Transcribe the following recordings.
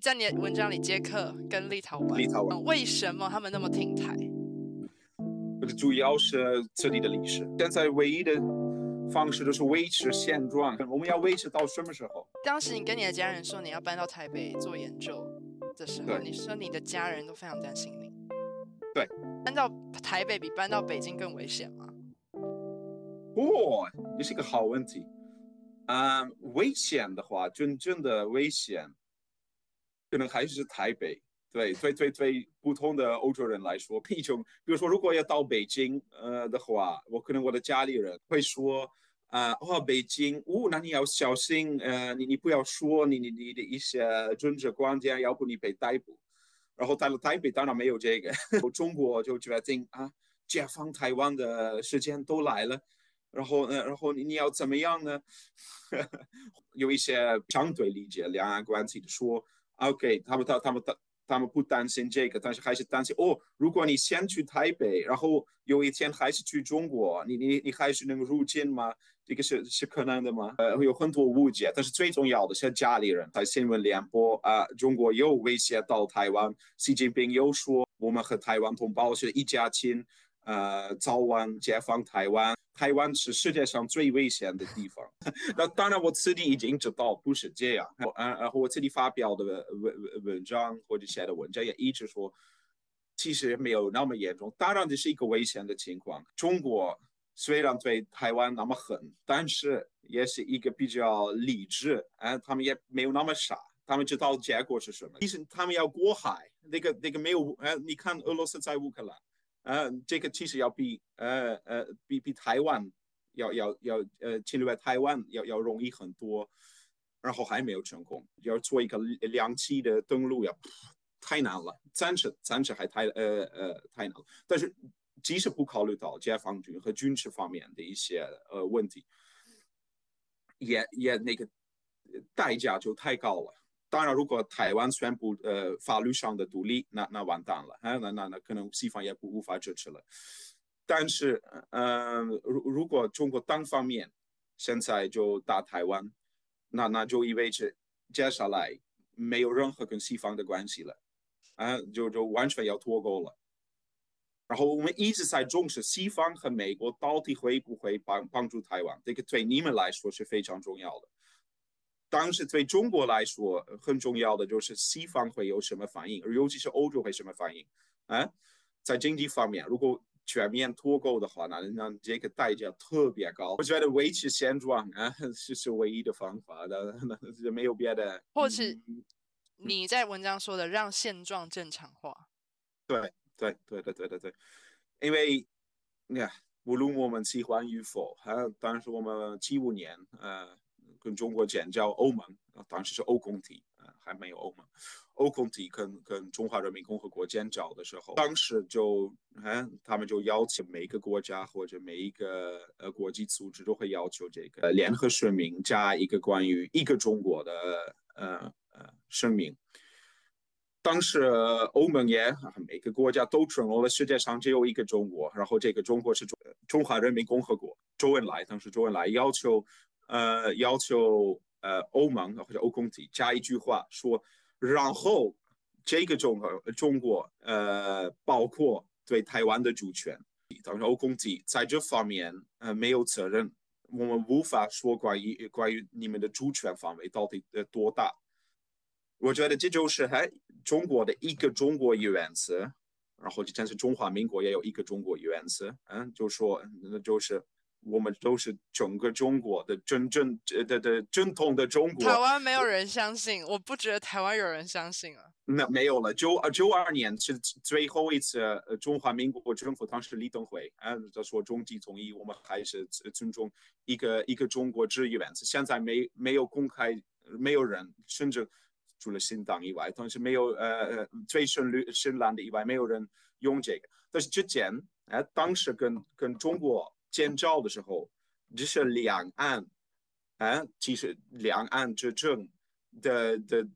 在你的文章里，捷克跟立陶宛，立陶宛、嗯、为什么他们那么挺台？主要是这里的历史。现在唯一的方式就是维持现状。我们要维持到什么时候？当时你跟你的家人说你要搬到台北做研究的时候，你说你的家人都非常担心你。对，搬到台北比搬到北京更危险吗？哦，这是一个好问题。啊、嗯，危险的话，真正的危险。可能还是台北，对对对对，普通的欧洲人来说，一种，比如说，如果要到北京，呃的话，我可能我的家里人会说，啊、呃，哦，北京，哦，那你要小心，呃，你你不要说你你你的一些政治观点，要不你被逮捕。然后到了台北，当然没有这个，中国就决定啊，解放台湾的时间都来了，然后呢，然后你你要怎么样呢？有一些相对理解两岸关系的说。OK，他们他他们他他们不担心这个，但是还是担心哦。如果你先去台北，然后有一天还是去中国，你你你还是能入境吗？这个是是可能的吗？呃，有很多误解。但是最重要的是家里人在新闻联播啊，中国又威胁到台湾，习近平又说我们和台湾同胞是一家亲，呃，早晚解放台湾。台湾是世界上最危险的地方。那当然，我自己已经知道不是这样。然然后我自己发表的文文文章或者写的文章也一直说，其实没有那么严重。当然，这是一个危险的情况。中国虽然对台湾那么狠，但是也是一个比较理智。啊，他们也没有那么傻，他们知道结果是什么。其实他们要过海，那个那个没有。呃，你看俄罗斯在乌克兰。呃，这个其实要比呃呃比比台湾要要要呃侵略台湾要要容易很多，然后还没有成功，要做一个两栖的登陆要太难了，暂时暂时还太呃呃太难了。但是即使不考虑到解放军和军事方面的一些呃问题，也也那个代价就太高了。当然，如果台湾宣布呃法律上的独立，那那完蛋了，啊，那那那可能西方也不无法支持了。但是，嗯、呃，如如果中国单方面现在就打台湾，那那就意味着接下来没有任何跟西方的关系了，啊，就就完全要脱钩了。然后我们一直在重视西方和美国到底会不会帮帮助台湾，这个对你们来说是非常重要的。当时对中国来说很重要的就是西方会有什么反应，而尤其是欧洲会什么反应啊？在经济方面，如果全面脱钩的话，那那这个代价特别高。我觉得维持现状啊是是唯一的方法的，那是没有别的。或是你在文章说的让现状正常化。对对对对对对对，因为你看，无论我们喜欢与否，啊，当时我们七五年呃。跟中国建交欧盟，当时是欧共体，呃，还没有欧盟。欧共体跟跟中华人民共和国建交的时候，当时就，嗯，他们就要求每一个国家或者每一个呃国际组织都会要求这个联合声明加一个关于一个中国的呃呃声明。当时欧盟也每个国家都承诺了世界上只有一个中国，然后这个中国是中中华人民共和国。周恩来当时周恩来要求。呃，要求呃欧盟或者欧共体加一句话说，然后这个中国中国呃包括对台湾的主权，当然欧共体在这方面呃没有责任，我们无法说关于关于你们的主权范围到底呃多大。我觉得这就是还中国的一个中国原则，然后就像是中华民国也有一个中国原则，嗯，就说那就是。我们都是整个中国的真正的的正统的中国。台湾没有人相信，我不觉得台湾有人相信啊。那没有了，九九二年是最后一次，呃，中华民国政府当时李登辉啊，他说中极统一，我们还是尊重一个一个中国之原则。现在没没有公开，没有人，甚至除了新党以外，但是没有呃最深绿深蓝的以外，没有人用这个。但是之前，哎，当时跟跟中国。建造的时候，这是两岸，啊，其实两岸之政的的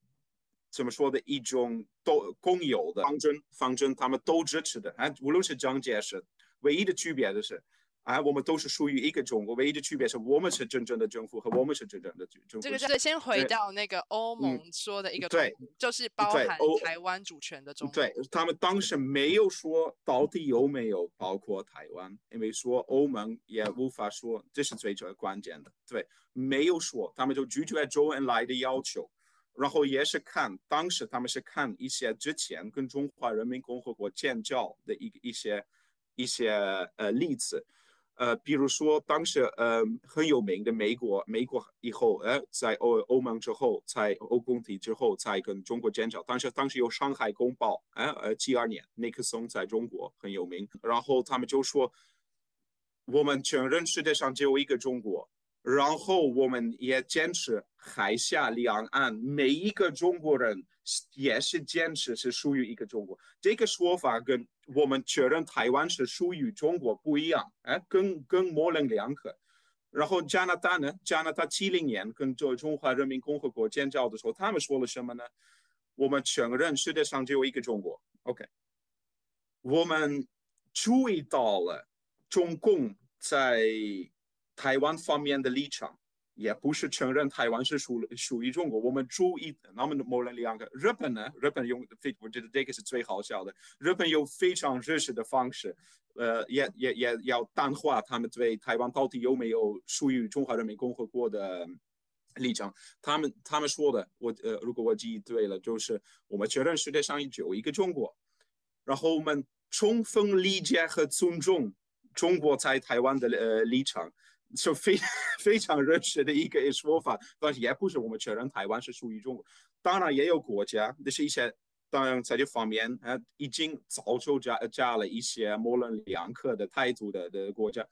怎么说的一种都共有的方针，方针他们都支持的，啊，无论是蒋介石，唯一的区别就是，啊，我们都是属于一个中国，唯一的区别是我们是真正的政府和我们是真正的政府。这个是先回到那个欧盟说的一个对，就是包含台湾主权的中国。对，他们当时没有说到底有没有包括台湾，因为说欧盟也无法说，这是最最关键的。对，没有说，他们就拒绝周恩来的要求，然后也是看当时他们是看一些之前跟中华人民共和国建交的一一些一些呃例子。呃，比如说当时呃很有名的美国，美国以后呃在欧欧盟之后，在欧共体之后，才跟中国建交。当时当时有《上海公报》呃，呃，七二年，尼克松在中国很有名，然后他们就说，我们承认世界上只有一个中国。然后我们也坚持海峡两岸每一个中国人也是坚持是属于一个中国。这个说法跟我们确认台湾是属于中国不一样，哎，更更模棱两可。然后加拿大呢？加拿大七零年跟这中华人民共和国建交的时候，他们说了什么呢？我们承认世界上只有一个中国。OK，我们注意到了中共在。台湾方面的立场也不是承认台湾是属属于中国。我们注意那么模棱两可。日本呢？日本用非我觉得这个是最好笑的。日本用非常日式的方式，呃，也也也要淡化他们对台湾到底有没有属于中华人民共和国的立场。他们他们说的，我呃，如果我记忆对了，就是我们承认世界上只有一个中国，然后我们充分理解和尊重中国在台湾的呃立场。就非 非常认识的一个说法，但是也不是我们承认台湾是属于中国。当然也有国家，那是一些当然在这方面啊，已经早就加加了一些模棱两可的态度的的国家。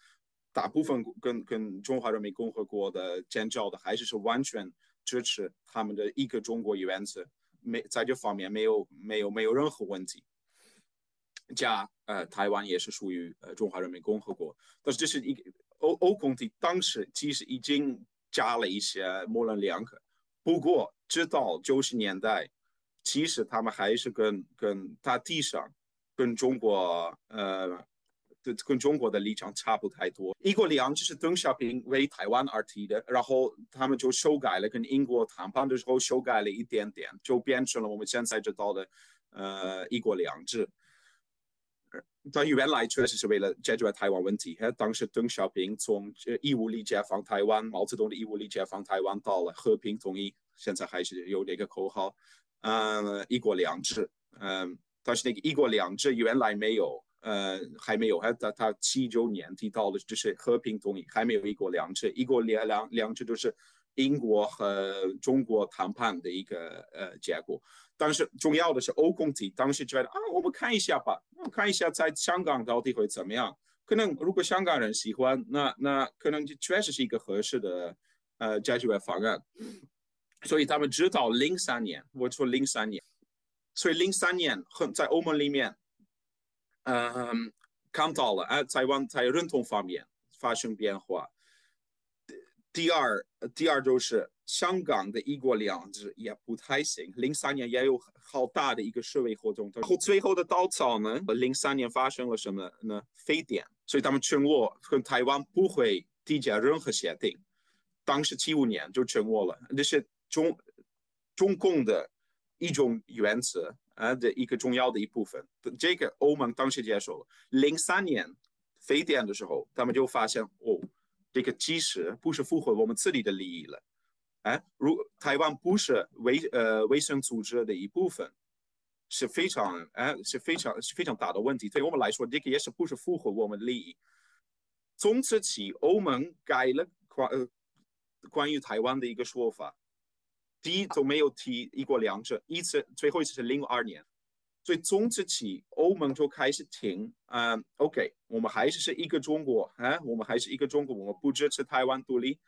大部分跟跟中华人民共和国的建交的，还是是完全支持他们的一个中国原则，没在这方面没有没有没有任何问题。加呃，台湾也是属于呃中华人民共和国，但是这是一个。欧欧共体当时其实已经加了一些模棱两可，不过直到九十年代，其实他们还是跟跟大体上跟中国呃，跟中国的立场差不太多。一国两制是邓小平为台湾而提的，然后他们就修改了，跟英国谈判的时候修改了一点点，就变成了我们现在知道的呃一国两制。但原来确实是为了解决台湾问题。当时邓小平从义务力解放台湾，毛泽东的义务力解放台湾，到了和平统一，现在还是有那个口号，嗯，一国两制，嗯，但是那个一国两制原来没有，呃，还没有，还他他七九年提到的就是和平统一，还没有一国两制，一国两两两制就是英国和中国谈判的一个呃结果。但是重要的是欧共体当时觉得啊，我们看一下吧，我们看一下在香港到底会怎么样。可能如果香港人喜欢，那那可能就确实是一个合适的呃解决方案。所以他们直到零三年，我说零三年，所以零三年很在欧盟里面，嗯、看到了啊，台湾在认同方面发生变化。第二，第二就是。香港的一国两制也不太行，零三年也有好大的一个示威活动。然后最后的稻草呢？零三年发生了什么呢？非典，所以他们承诺跟台湾不会缔结任何协定。当时七五年就承诺了，这是中中共的一种原则啊的一个重要的一部分。这个欧盟当时接受了。零三年非典的时候，他们就发现哦，这个基石不是符合我们自己的利益了。哎，如台湾不是卫呃卫生组织的一部分，是非常哎是非常是非常大的问题。对我们来说，这个也是不是符合我们利益。从此起，欧盟改了关呃关于台湾的一个说法，第一都没有提一国两制，一次最后一次是零二年，所以从此起，欧盟就开始停啊、，OK，我们还是是一个中国，哎，我们还是一个中国，我们不支持台湾独立。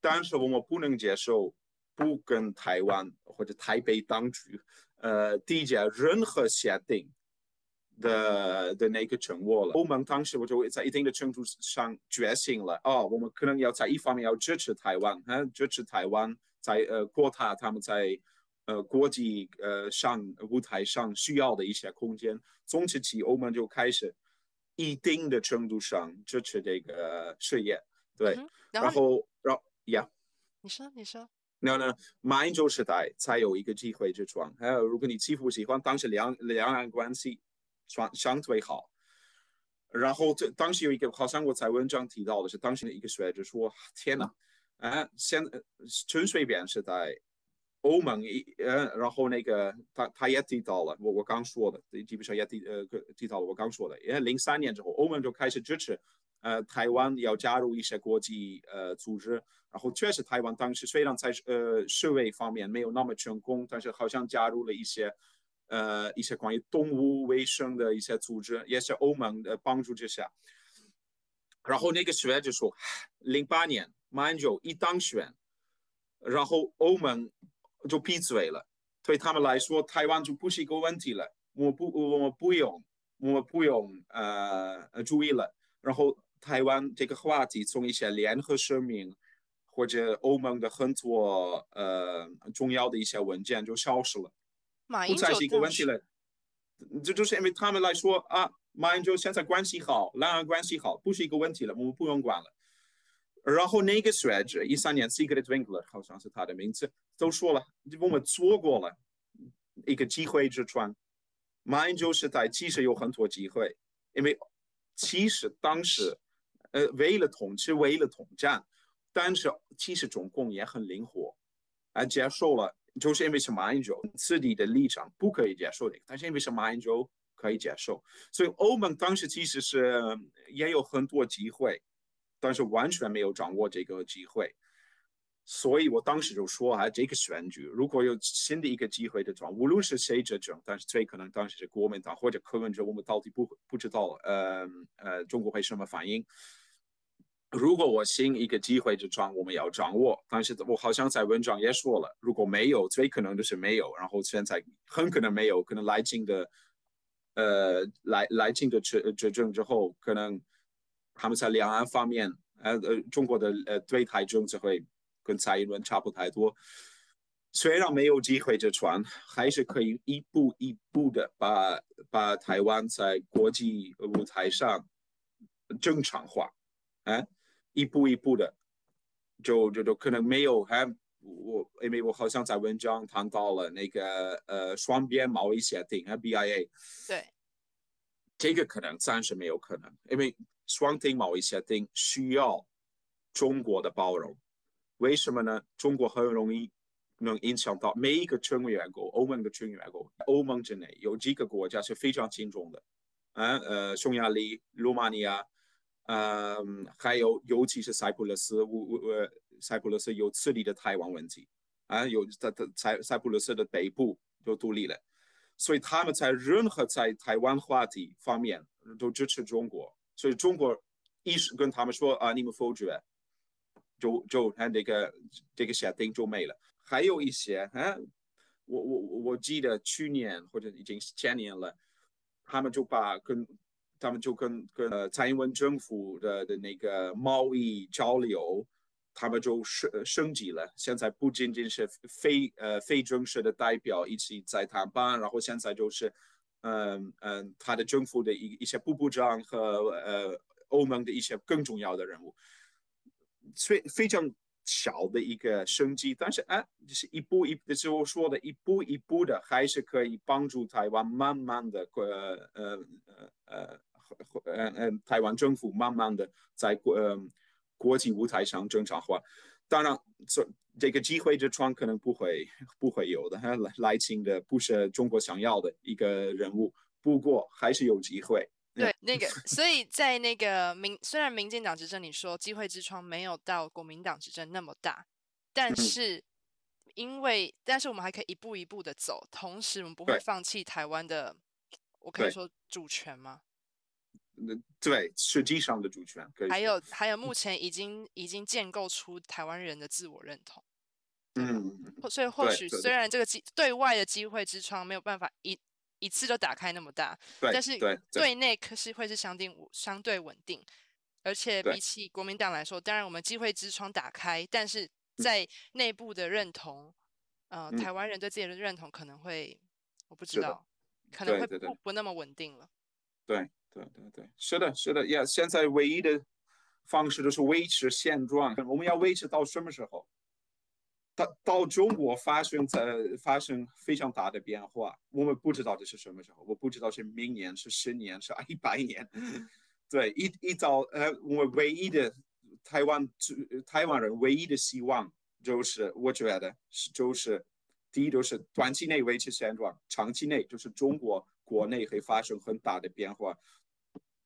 但是我们不能接受不跟台湾或者台北当局，呃，缔结任何协定的的那个承诺了。欧盟当时我就在一定的程度上觉醒了，哦，我们可能要在一方面要支持台湾，啊，支持台湾在呃扩大他们在呃国际呃上舞台上需要的一些空间。从此起，欧盟就开始一定的程度上支持这个事业，对，嗯、然后然后呀，你说你说，那那马英九时代才有一个机会之窗，还有如果你欺负喜欢，当时两两岸关系相相对好，然后这当时有一个好像我在文章提到的是当时的一个学者说，天呐，啊，现陈水扁时代。欧盟一呃，然后那个他他也提到了我我刚说的，基本上也提呃提到了我刚说的，因为零三年之后，欧盟就开始支持呃台湾要加入一些国际呃组织，然后确实台湾当时虽然在呃世卫方面没有那么成功，但是好像加入了一些呃一些关于动物卫生的一些组织，也是欧盟的帮助之下。然后那个学者说，零八年马英九一当选，然后欧盟。就闭嘴了，对他们来说，台湾就不是一个问题了。我不，我们不用，我不用呃注意了。然后台湾这个话题从一些联合声明或者欧盟的很多呃重要的一些文件就消失了，不再是一个问题了。这就是因为他们来说啊，马英九现在关系好，两岸关系好，不是一个问题了，我们不用管了。然后那个学者一三年，Sigrid Winkler 好像是他的名字，都说了，我们错过了一个机会之窗。马英九时代其实有很多机会，因为其实当时，呃，为了统治，为了统战，但是其实中共也很灵活，啊，接受了，就是因为是马英九自己的立场不可以接受的，但是因为是马英九可以接受，所以欧盟当时其实是也有很多机会。但是完全没有掌握这个机会，所以我当时就说啊，这个选举如果有新的一个机会的话，无论是谁执政，但是最可能当时是国民党或者柯文哲，我们到底不不知道，呃呃，中国会什么反应？如果我新一个机会之窗，我们要掌握。但是我好像在文章也说了，如果没有，最可能就是没有，然后现在很可能没有，可能来进的，呃，赖赖清德执执政之后，可能。他们在两岸方面，呃呃，中国的呃对台政策会跟蔡英文差不太多。虽然没有机会这船，还是可以一步一步的把把台湾在国际舞台上正常化，啊，一步一步的，就就就可能没有还我因为我好像在文章谈到了那个呃双边贸易协定啊 BIA，对，这个可能暂时没有可能，因为。双边贸易协定需要中国的包容，为什么呢？中国很容易能影响到每一个成员国，欧盟的成员国。欧盟之内有几个国家是非常轻重的，啊，呃，匈牙利、罗马尼亚，嗯、还有尤其是塞浦路斯，我呃，塞浦路斯有自己的台湾问题，啊，有在塞塞浦路斯的北部就独立了，所以他们在任何在台湾话题方面都支持中国。所以中国一是跟他们说啊，你们否决，就就他这个这个协定就没了。还有一些啊，我我我记得去年或者已经前年了，他们就把跟他们就跟跟呃蔡英文政府的的那个贸易交流，他们就升升级了。现在不仅仅是非呃非正式的代表一起在谈判，然后现在就是。嗯嗯，他的政府的一一些部部长和呃欧盟的一些更重要的人物，非非常小的一个升级，但是啊，就是一步一步，就是我说的一步一步的，还是可以帮助台湾慢慢的呃呃呃呃呃台湾政府慢慢的在国呃国际舞台上正常化。当然，这这个机会之窗可能不会不会有的。来来请的不是中国想要的一个人物，不过还是有机会。对，那个，所以在那个民虽然民进党执政，你说机会之窗没有到国民党执政那么大，但是因为、嗯、但是我们还可以一步一步的走，同时我们不会放弃台湾的，我可以说主权吗？对，实际上的主权可以。还有还有，目前已经已经建构出台湾人的自我认同。嗯，所以或许虽然这个机对外的机会之窗没有办法一一次就打开那么大，但是对内可是会是相定相对稳定，而且比起国民党来说，当然我们机会之窗打开，但是在内部的认同，呃，台湾人对自己的认同可能会，我不知道，可能会不不那么稳定了。对。对对对，是的，是的，呀，现在唯一的方式就是维持现状。我们要维持到什么时候？到到中国发生在发生非常大的变化，我们不知道这是什么时候，我不知道是明年是十年是啊一百年。对，一一到呃，我们唯一的台湾台湾人唯一的希望就是，我觉得是就是第一就是短期内维持现状，长期内就是中国国内会发生很大的变化，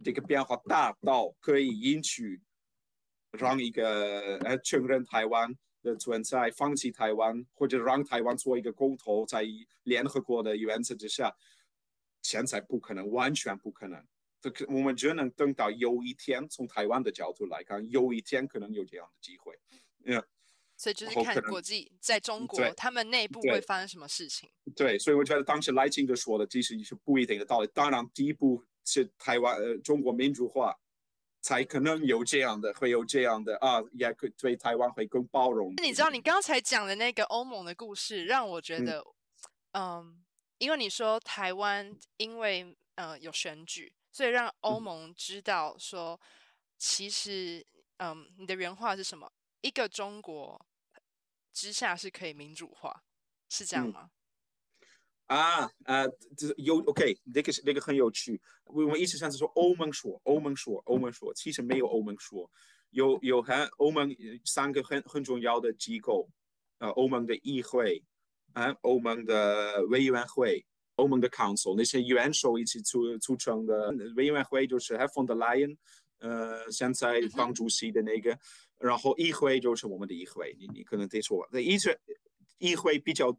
这个变化大到可以引起让一个呃承认台湾。的存在，放弃台湾，或者让台湾做一个公投，在联合国的原则之下，现在不可能，完全不可能。这个我们只能等到有一天，从台湾的角度来看，有一天可能有这样的机会。嗯，所以就是看国际在中国他们内部会发生什么事情。对，对所以我觉得当时赖清德说的，其实是不一定的道理。当然，第一步是台湾呃中国民主化。才可能有这样的，会有这样的啊，也可对台湾会更包容。你知道，你刚才讲的那个欧盟的故事，让我觉得，嗯，嗯，因为你说台湾因为呃有选举，所以让欧盟知道说，其实，嗯，你的原话是什么？一个中国之下是可以民主化，是这样吗？嗯啊，啊，这有 OK，这个是那个很有趣。我们一直上次说，欧盟说，欧盟说，欧盟说，其实没有欧盟说，有有很欧盟三个很很重要的机构，呃，欧盟的议会，啊，欧盟的委员会，欧盟的 Council，那些元首一起组组成的委员会就是还放的 lion，，呃，现在当主席的那个，然后议会就是我们的议会，你你可能得说，那议会议会比较。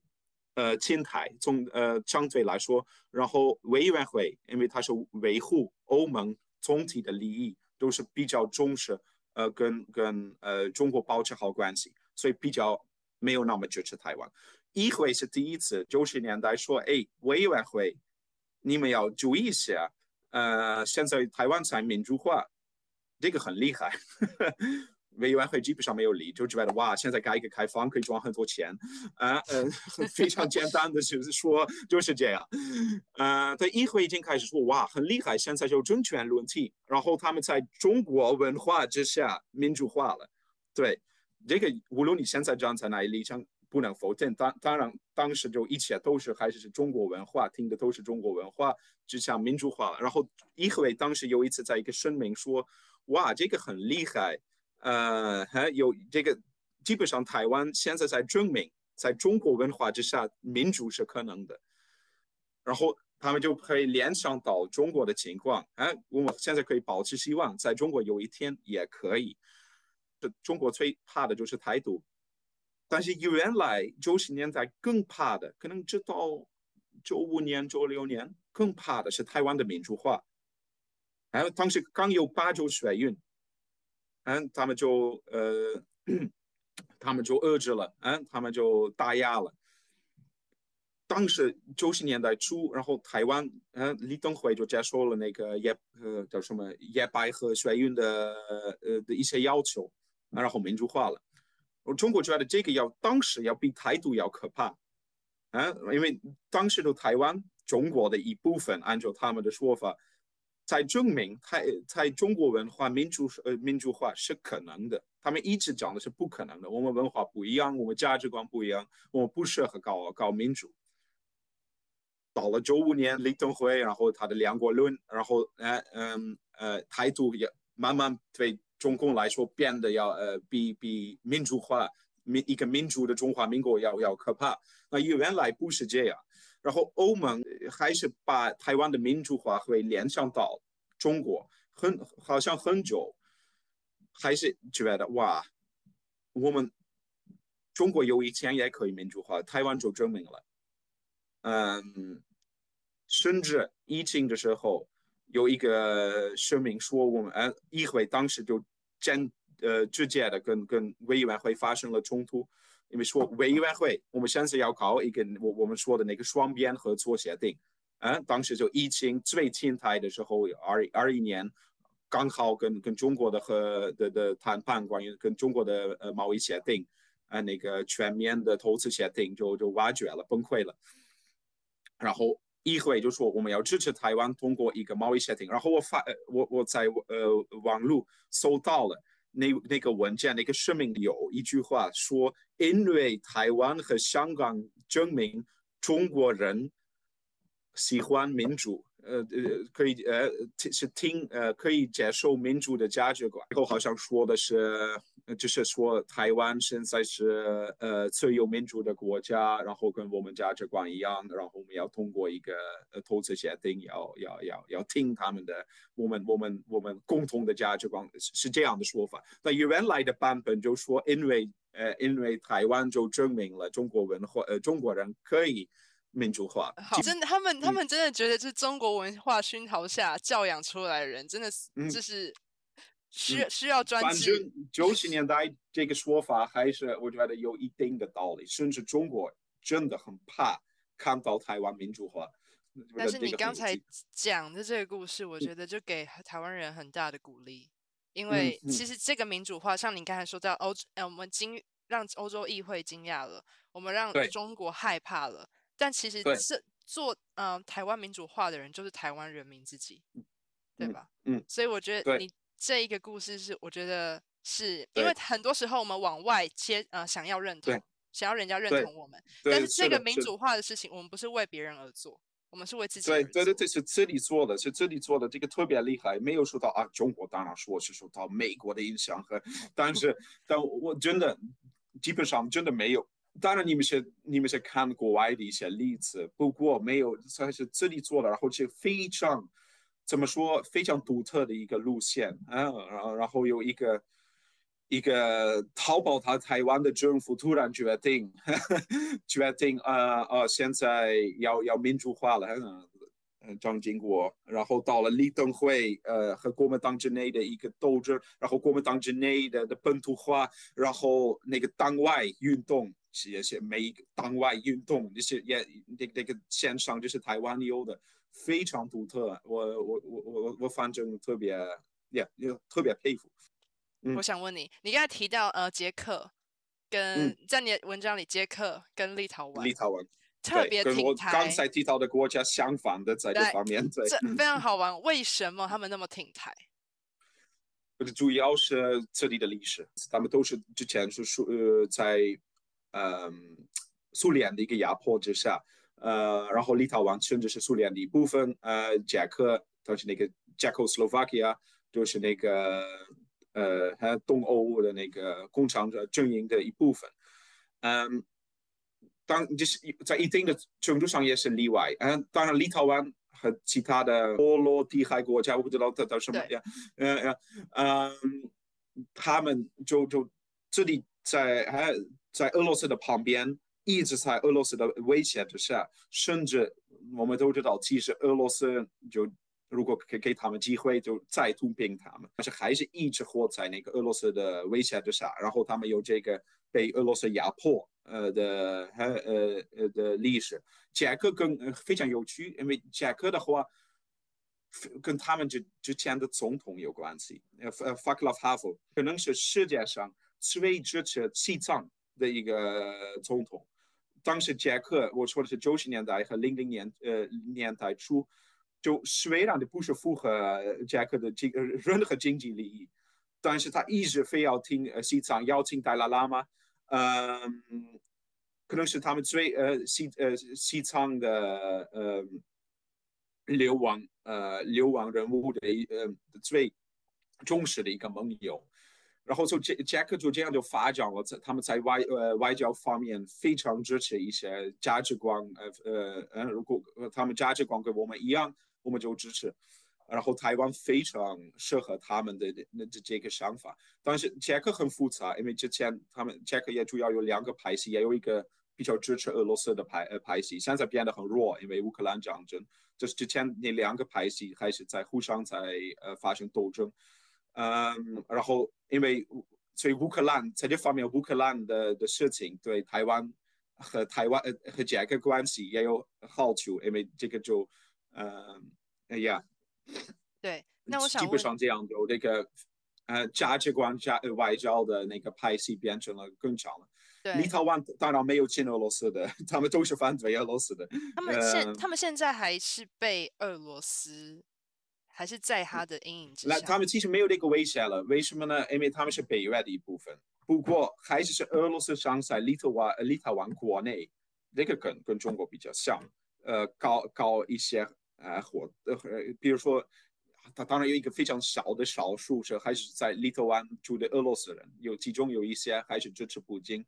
呃，亲台从呃相对来说，然后委员会，因为它是维护欧盟总体的利益，都是比较重视，呃，跟跟呃中国保持好关系，所以比较没有那么支持台湾。议会是第一次九十年代说，哎，委员会，你们要注意一下，呃，现在台湾在民主化，这个很厉害。委员会基本上没有理，就觉得哇，现在改革开放可以赚很多钱，啊，呃，非常简单的就是说就是这样，呃，在议会已经开始说哇，很厉害，现在就政权轮替，然后他们在中国文化之下民主化了，对，这个无论你现在站在哪一立场，不能否定，当当然当时就一切都是还是是中国文化，听的都是中国文化之下民主化了，然后议会当时有一次在一个声明说，哇，这个很厉害。呃，还有这个，基本上台湾现在在证明，在中国文化之下，民主是可能的。然后他们就可以联想到中国的情况，哎，我们现在可以保持希望，在中国有一天也可以。这中国最怕的就是台独，但是原来九十年代更怕的，可能直到九五年、九六年，更怕的是台湾的民主化。还有当时刚有八九学运。嗯，他们就呃，他们就遏制了，嗯，他们就打压了。当时九十年代初，然后台湾，嗯，李登辉就接受了那个野呃叫什么野百合学运的呃的一些要求，然后民主化了。我中国觉得这个要当时要比台独要可怕，嗯，因为当时的台湾中国的一部分，按照他们的说法。在证明在在中国文化民主呃民主化是可能的，他们一直讲的是不可能的。我们文化不一样，我们价值观不一样，我们不适合搞搞民主。到了九五年李登辉，然后他的两国论，然后呃嗯呃态度也慢慢对中共来说变得要呃比比民主化民一个民主的中华民国要要可怕。那原来不是这样。然后欧盟还是把台湾的民主化会联想到中国，很好像很久，还是觉得哇，我们中国有一天也可以民主化，台湾就证明了。嗯，甚至疫情的时候有一个声明说，我们呃议会当时就真呃直接的跟跟委员会发生了冲突。因为说委员会，我们现在要搞一个我我们说的那个双边合作协定，啊，当时就疫情最侵台的时候，二二一年，刚好跟跟中国的和的的谈判，关于跟中国的呃贸易协定，啊，那个全面的投资协定就就瓦解了，崩溃了。然后议会就说我们要支持台湾通过一个贸易协定，然后我发我我在呃网络搜到了那那个文件，那个声明有一句话说，因为台湾和香港证明中国人喜欢民主。呃呃，可以呃是听呃可以接受民主的价值观。然后好像说的是，就是说台湾现在是呃自由民主的国家，然后跟我们价值观一样，然后我们要通过一个呃投资协定，要要要要听他们的，我们我们我们共同的价值观是，是这样的说法。那原来的版本就说，因为呃因为台湾就证明了中国文化呃中国人可以。民主化，好，真的，他们他们真的觉得是中国文化熏陶下教养出来的人，真的是，就是需、嗯、需要专制。九十年代这个说法还是我觉得有一定的道理，甚至中国真的很怕看到台湾民主化。但是你刚才讲的这个故事，我觉得就给台湾人很大的鼓励，因为其实这个民主化，像你刚才说到欧，呃，我们惊让欧洲议会惊讶了，我们让中国害怕了。但其实是做嗯、呃、台湾民主化的人，就是台湾人民自己，对吧？嗯，嗯，所以我觉得你这一个故事是，我觉得是因为很多时候我们往外接，呃，想要认同，想要人家认同我们，但是这个民主化的事情，我们不是为别人而做，我们是为自己对。对对对，是这里做的，是这里做的，这个特别厉害，没有受到啊中国当然说是受到美国的影响和，但是但我真的基本上真的没有。当然，你们是你们是看国外的一些例子，不过没有算是自己做的，然后是非常怎么说非常独特的一个路线啊，然后然后有一个一个淘宝他台湾的政府突然决定呵呵 决定啊啊，现在要要民主化了，嗯，蒋经国，然后到了立登会，呃，和国民党之内的一个斗争，然后国民党之内的的本土化，然后那个党外运动。是一些每一个党外运动，这些也那那个线上就是台湾有的非常独特，我我我我我反正特别也也特别佩服。嗯，我想问你，你刚才提到呃捷克跟、嗯、在你的文章里捷克跟立陶宛，立陶宛特别挺台，跟我刚才提到的国家相反的在这方面，对，这非常好玩。为什么他们那么挺台？主要是这里的历史，他们都是之前是说呃在。嗯，苏联的一个压迫之下，呃，然后立陶宛甚至是苏联的一部分，呃，捷克，它是那个捷克斯洛伐克亚，就是那个呃，还有东欧的那个共产的阵营的一部分。嗯，当就是在一定的程度上也是例外。嗯，当然立陶宛和其他的波罗的海国家，我不知道它叫什么呀，嗯，他们就就这里在还。在俄罗斯的旁边，一直在俄罗斯的威胁之下，甚至我们都知道，其实俄罗斯就如果给给他们机会，就再吞并他们，但是还是一直活在那个俄罗斯的威胁之下。然后他们有这个被俄罗斯压迫呃的呃呃的历史。杰克更非常有趣，因为杰克的话跟他们之之前的总统有关系。呃，法克拉夫哈夫可能是世界上最支持西藏的一个总统，当时捷克，我说的是九十年代和零零年呃年代初，就虽然的不是符合捷克的经任何经济利益，但是他一直非要听呃西藏邀请达赖喇嘛，嗯，可能是他们最呃西呃西藏的呃流亡呃流亡人物的一呃最忠实的一个盟友。然后就捷捷克就这样就发展了，在他们在外呃外交方面非常支持一些价值观，呃呃呃，如果他们价值观跟我们一样，我们就支持。然后台湾非常适合他们的那这这个想法，但是杰克很复杂，因为之前他们杰克也主要有两个派系，也有一个比较支持俄罗斯的派呃派系，现在变得很弱，因为乌克兰战争，就是之前那两个派系还是在互相在呃发生斗争。嗯，然后因为所以乌克兰在这方面，乌克兰的的事情对台湾和台湾呃和捷克关系也有好处，因为这个就嗯哎呀，对，那我想基本上这样就这个呃价值观加外交的那个派系变成了更强了。对立陶宛当然没有亲俄罗斯的，他们都是反对俄罗斯的。他们现、呃、他们现在还是被俄罗斯，还是在他的阴影之下。那他们其实没有那个威胁了，为什么呢？因为他们是北约的一部分。不过还是是俄罗斯上在立陶宛，立陶宛国内，这个跟跟中国比较像，呃，搞搞一些呃活呃，比如说。他当然有一个非常小的少数是还是在立陶宛住的俄罗斯人，有其中有一些还是支持普京，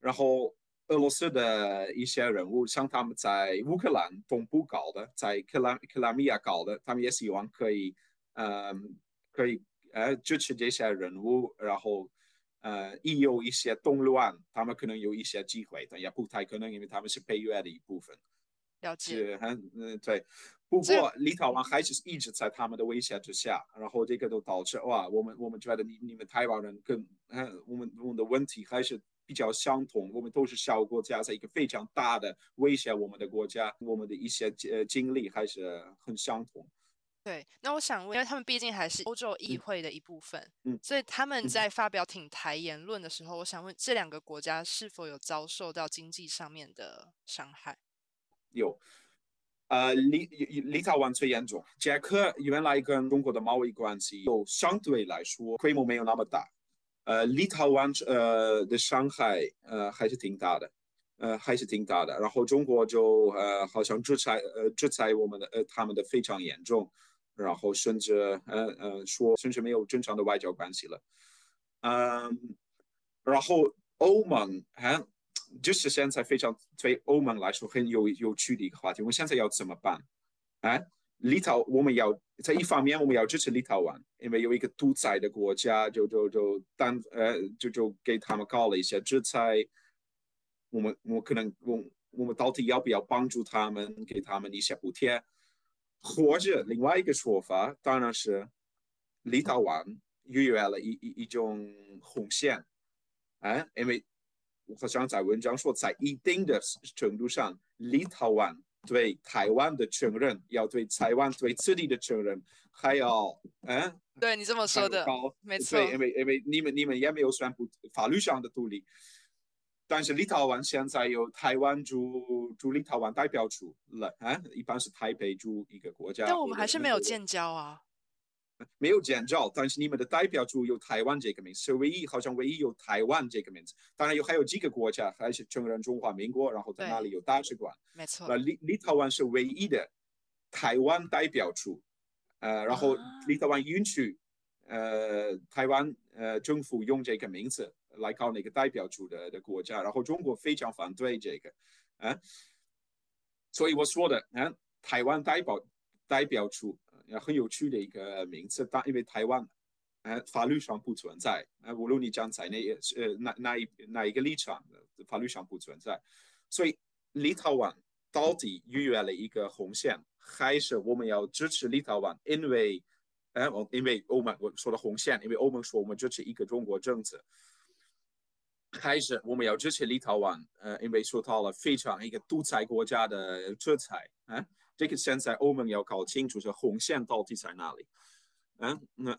然后俄罗斯的一些人物，像他们在乌克兰东部搞的，在克拉克拉米亚搞的，他们也希望可以，嗯、呃，可以呃支持这些人物，然后呃一有一些动乱，他们可能有一些机会，但也不太可能，因为他们是北约的一部分。了解，很嗯对。不过，立陶宛还是一直在他们的威胁之下，然后这个都导致哇，我们我们觉得你你们台湾人跟嗯，我们我们的问题还是比较相同，我们都是小国家，在一个非常大的威胁我们的国家，我们的一些呃经历还是很相同。对，那我想问，因为他们毕竟还是欧洲议会的一部分，嗯，所以他们在发表挺台言论的时候，嗯，我想问这两个国家是否有遭受到经济上面的伤害？有。呃，立立陶宛最严重。捷克原来跟中国的贸易关系有相对来说规模没有那么大。呃，立陶宛呃的伤害呃还是挺大的，呃还是挺大的。然后中国就呃好像制裁呃制裁我们的呃他们的非常严重，然后甚至呃呃说甚至没有正常的外交关系了。嗯，然后欧盟还。就是现在非常对欧盟来说很有有趣的一个话题。我们现在要怎么办？啊，立陶，我们要在一方面我们要支持立陶宛，因为有一个独裁的国家，就就就单呃就就给他们搞了一些制裁。我们我可能我我们到底要不要帮助他们，给他们一些补贴？或者另外一个说法，当然是立陶宛逾越了一一一种红线，啊，因为。我好像在文章说，在一定的程度上，立陶宛对台湾的承认，要对台湾对自己的承认，还要嗯，对你这么说的，没错，对，因为因为你们你们也没有宣布法律上的独立，但是立陶宛现在有台湾驻驻立陶宛代表处了啊，一般是台北驻一个国家，但我们还是没有建交啊。没有建交，但是你们的代表处有台湾这个名字，是唯一好像唯一有台湾这个名字。当然有还有几个国家还是承认中华民国，然后在那里有大使馆。没错。那立立陶宛是唯一的台湾代表处，呃，然后立陶宛允许呃台湾呃政府用这个名字来搞那个代表处的的国家，然后中国非常反对这个，啊，所以我说的，啊，台湾代表代表处。很有趣的一个名字，但因为台湾，呃，法律上不存在，呃，无论你站在哪呃哪哪一哪一个立场，法律上不存在，所以立陶宛到底逾越了一个红线，还是我们要支持立陶宛？因为，呃，因为欧盟我说的红线，因为欧盟说我们支持一个中国政策，还是我们要支持立陶宛？呃，因为受到了非常一个独裁国家的制裁，啊、呃。这个现在欧盟要搞清楚，这红线到底在哪里？嗯，那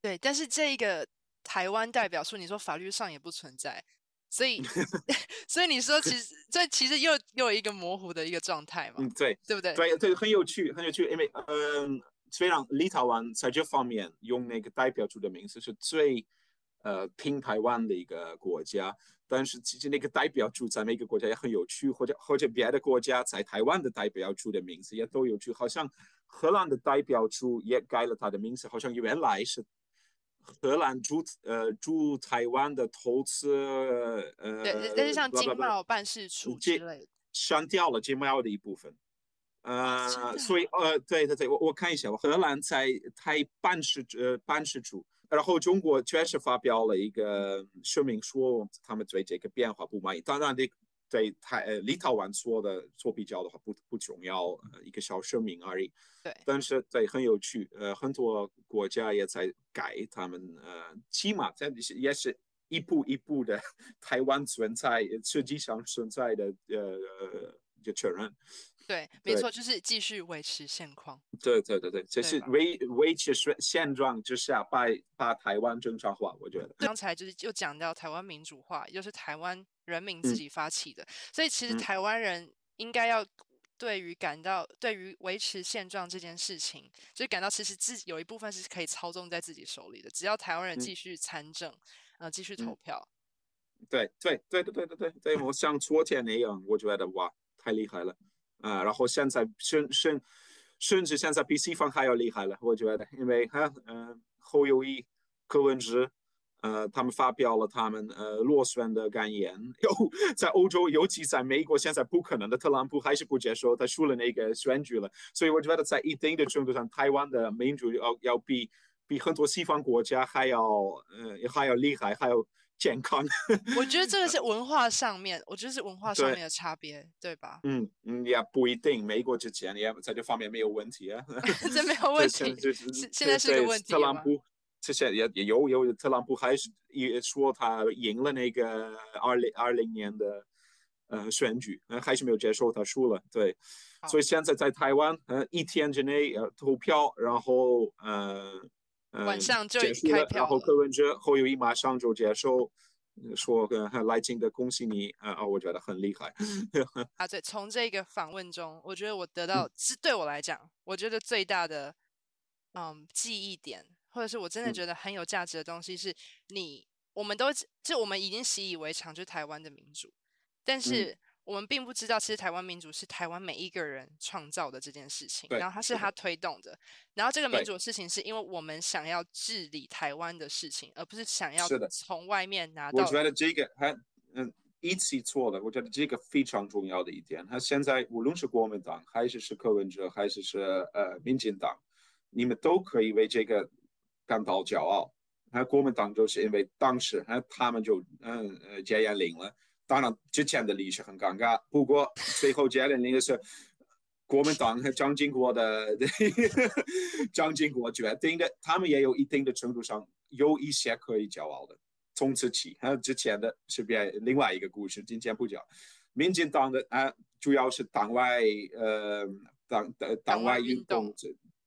对，但是这个台湾代表说，你说法律上也不存在，所以 所以你说其实这其实又又有一个模糊的一个状态嘛？嗯，对，对不对？对对，很有趣，很有趣，因为嗯，虽然立陶宛在这方面用那个代表处的名字是最呃挺台湾的一个国家。但是其实那个代表处在每个国家也很有趣，或者或者别的国家在台湾的代表处的名字也都有趣。好像荷兰的代表处也改了他的名字，好像原来是荷兰驻呃驻台湾的投资呃，对，但是像经贸办事处之类的，删掉了经贸的一部分。呃，所以呃，对对对，我我看一下，荷兰在台办事呃办事处。然后中国确实发表了一个声明，说他们对这个变化不满意。当然，对对台呃立陶宛说的做比较的话不不重要，呃，一个小声明而已。对，但是对很有趣，呃，很多国家也在改他们呃，起码在也是一步一步的 台湾存在实际上存在的呃就确认。对，没错，就是继续维持现况。对对对对，就是维维持现现状之下，把把台湾正常化，我觉得。刚才就是又讲到台湾民主化，又就是台湾人民自己发起的。嗯、所以其实台湾人应该要对于感到对于维持现状这件事情，就感到其实自己有一部分是可以操纵在自己手里的。只要台湾人继续参政，呃，继续投票。对对对对对对对对，我像昨天那样，我觉得哇，太厉害了啊！然后现在甚甚甚至现在比西方还要厉害了，我觉得，因为哈嗯、呃，侯友谊、柯文哲，呃，他们发表了他们呃落选的感言。有在欧洲，尤其在美国，现在不可能的，特朗普还是不接受他输了那个选举了。所以我觉得在一定的程度上，台湾的民主要要比比很多西方国家还要呃还要厉害，还要。健康，我觉得这个是文化上面，我觉得是文化上面的差别，对，对吧？嗯嗯，也不一定。美国之前也在这方面没有问题啊，这没有 问题。是现在是个问题。特朗普之前也也有有特朗普还是也说他赢了那个二零二零年的呃选举，还是没有接受他输了。对，所以现在在台湾，呃，一天之内呃投票，然后呃。晚上就开票了，然后柯文哲侯友宜马上就接受，说来劲的恭喜你啊！我觉得很厉害。啊，对，从这个访问中，我觉得我得到，是对我来讲，我觉得最大的嗯记忆点，或者是我真的觉得很有价值的东西，是你，我们都就我们已经习以为常，就是台湾的民主，但是。嗯我们并不知道，其实台湾民主是台湾每一个人创造的这件事情，然后它是他推动的，然后这个民主的事情是因为我们想要治理台湾的事情，而不是想要从外面拿到。我觉得这个还嗯一起错了，我觉得这个非常重要的一点。他现在无论是国民党还是是柯文哲还是是呃民进党，你们都可以为这个感到骄傲。那国民党就是因为当时那他们就嗯呃戒严令了。当然，之前的历史很尴尬。不过，最后结论应该是国民党和蒋经国的 蒋经国决定的，他们也有一定的程度上有一些可以骄傲的。从此起，还有之前的是别另外一个故事，今天不讲。民进党的啊，主要是党外呃党党党外运动，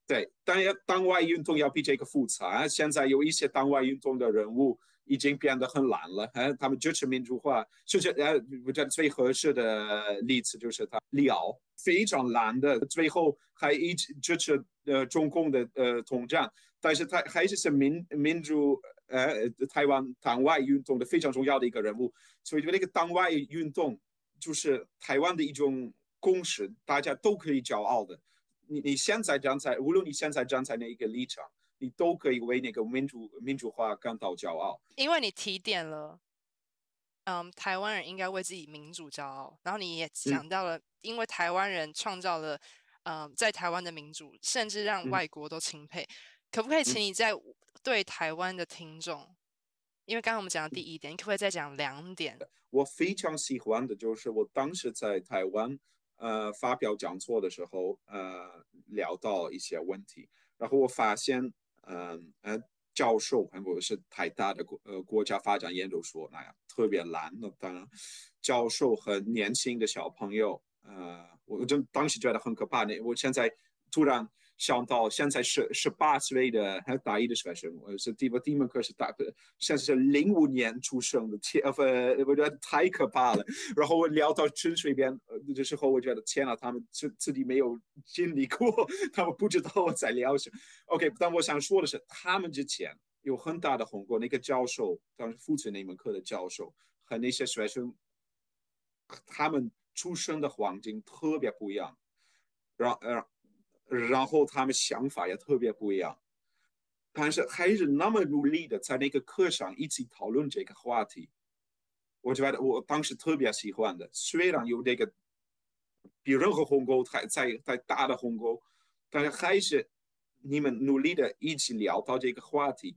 对，当然党外运动要比这个复杂。现在有一些党外运动的人物。已经变得很懒了，哎，他们支持民主化，甚至呃，我觉得最合适的例子就是他李敖，非常懒的，最后还一直支持呃中共的呃统战，但是他还是是民民主呃台湾党外运动的非常重要的一个人物，所以就那个党外运动就是台湾的一种共识，大家都可以骄傲的。你你现在站在，无论你现在站在哪一个立场。你都可以为那个民主民主化感到骄傲，因为你提点了，嗯，台湾人应该为自己民主骄傲。然后你也讲到了，因为台湾人创造了，嗯，在台湾的民主，甚至让外国都钦佩。嗯、可不可以请你在对台湾的听众，嗯、因为刚刚我们讲的第一点，你可不可以再讲两点？我非常喜欢的就是我当时在台湾，呃，发表讲座的时候，呃，聊到一些问题，然后我发现。嗯呃，教授，还有是台大的国呃国家发展研究所那样特别难的，当然教授和年轻的小朋友，呃，我就当时觉得很可怕。那我现在突然想到，现在十十八岁的还大一的学生，我是第我第一门课是大，现在是零五年出生的，天呃，我觉得太可怕了。然后我聊到陈水边的时候，我觉得天呐，他们自自己没有经历过，他们不知道我在聊什。OK，但我想说的是，他们之前有很大的鸿沟。那个教授当时负责那门课的教授和那些学生，他们出生的环境特别不一样，然呃。然后他们想法也特别不一样，但是还是那么努力的在那个课上一起讨论这个话题。我觉得我当时特别喜欢的，虽然有这个比任何鸿沟还再再大的鸿沟，但是还是你们努力的一起聊到这个话题，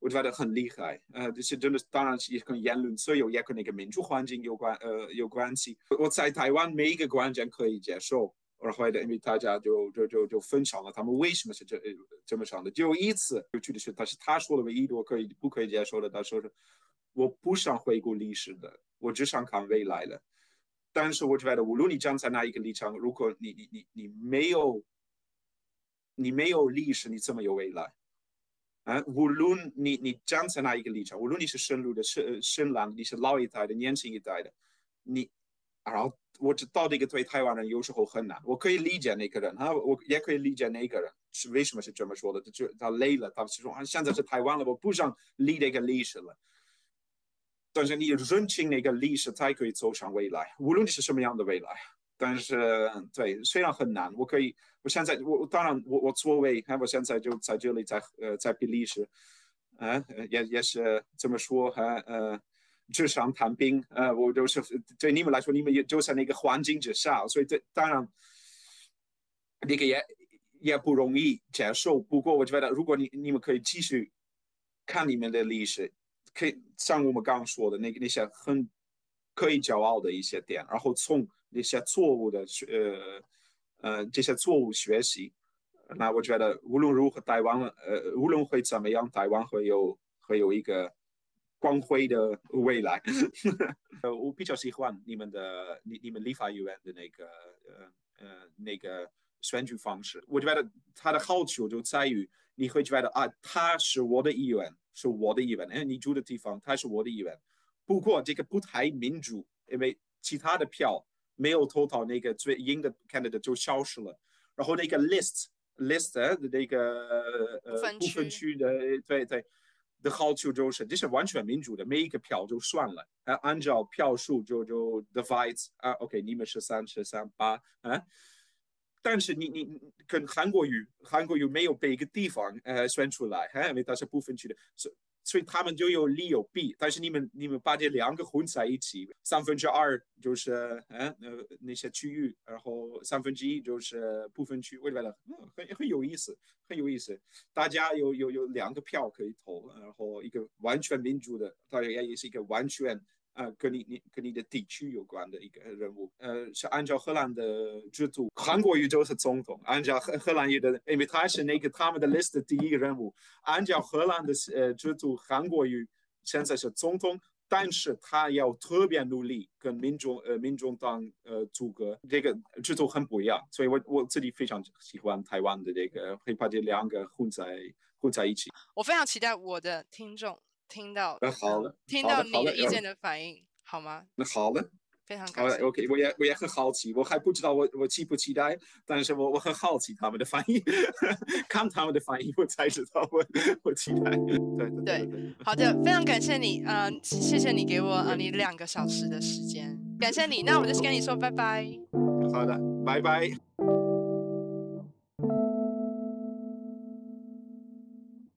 我觉得很厉害。呃，这是真的，当然是也跟言论自由也跟那个民主环境有关，呃，有关系。我在台湾每一个观点可以接受。然后的，因为大家就就就就分享了他们为什么是这这么想的。就一次有趣的是，他是他说的唯一的我可以不可以接受的，他说是我不想回顾历史的，我只想看未来的。但是我觉得，无论你站在哪一个立场，如果你你你你没有你没有历史，你怎么有未来？啊，无论你你站在哪一个立场，无论你是深入的、深深蓝，你是老一代的、年轻一代的，你，然后我知道这个对台湾人有时候很难，我可以理解那个人哈，我也可以理解那个人是为什么是这么说的，他就他累了，他说啊，现在是台湾了，我不想理这个历史了。但是你认清那个历史，才可以走向未来，无论你是什么样的未来。但是对，虽然很难，我可以，我现在我当然我我作为，我现在就在这里在呃在比利时，啊也也是这么说哈呃纸上谈兵，呃我就是对你们来说，你们也就在那个环境之下，所以这当然那个也也不容易接受。不过我觉得，如果你你们可以继续看你们的历史，可以像我们刚刚说的那个那些很可以骄傲的一些点，然后从。那些错误的学，呃，呃，这些错误学习，那我觉得无论如何，台湾，呃，无论会怎么样，台湾会有会有一个光辉的未来。呃，我比较喜欢你们的，你你们立法委员的那个，呃呃，那个选举方式。我觉得它的好处就在于，你会觉得啊，他是我的议员，是我的议员，哎，你住的地方他是我的议员。不过这个不太民主，因为其他的票。没有投到那个最赢的 candidate 就消失了，然后那个 list list 的那个呃不分区的对对 the h o w to 就是这是完全民主的，每一个票就算了，啊按照票数就就 divide 啊 OK 你们是三十三八啊，但是你你跟韩国语韩国语没有被一个地方呃选出来，哈、啊，因为它是不分区的，是。所以他们就有利有弊，但是你们你们把这两个混在一起，三分之二就是嗯那那些区域，然后三分之一就是部分区，为了嗯很很有意思，很有意思，大家有有有两个票可以投，然后一个完全民主的，当然也是一个完全。呃，跟你你跟你的地区有关的一个人物，呃，是按照荷兰的制度，韩国语就是总统，按照荷荷兰语的，因为他是那个他们的 list 的第一个人物，按照荷兰的呃制度，韩国语现在是总统，但是他要特别努力跟民众呃民众党呃组阁，这个制度很不一样，所以我我自己非常喜欢台湾的这个，会把这两个混在混在一起。我非常期待我的听众。听到，那好了，听到你的意见的反应，好吗？那好了，非常感谢。，OK，我也我也很好奇，我还不知道我我期不期待，但是我我很好奇他们的反应，看他们的反应，我才知道我我期待。对对对，好的，非常感谢你，呃，谢谢你给我呃你两个小时的时间，感谢你，那我就跟你说拜拜。好的，拜拜。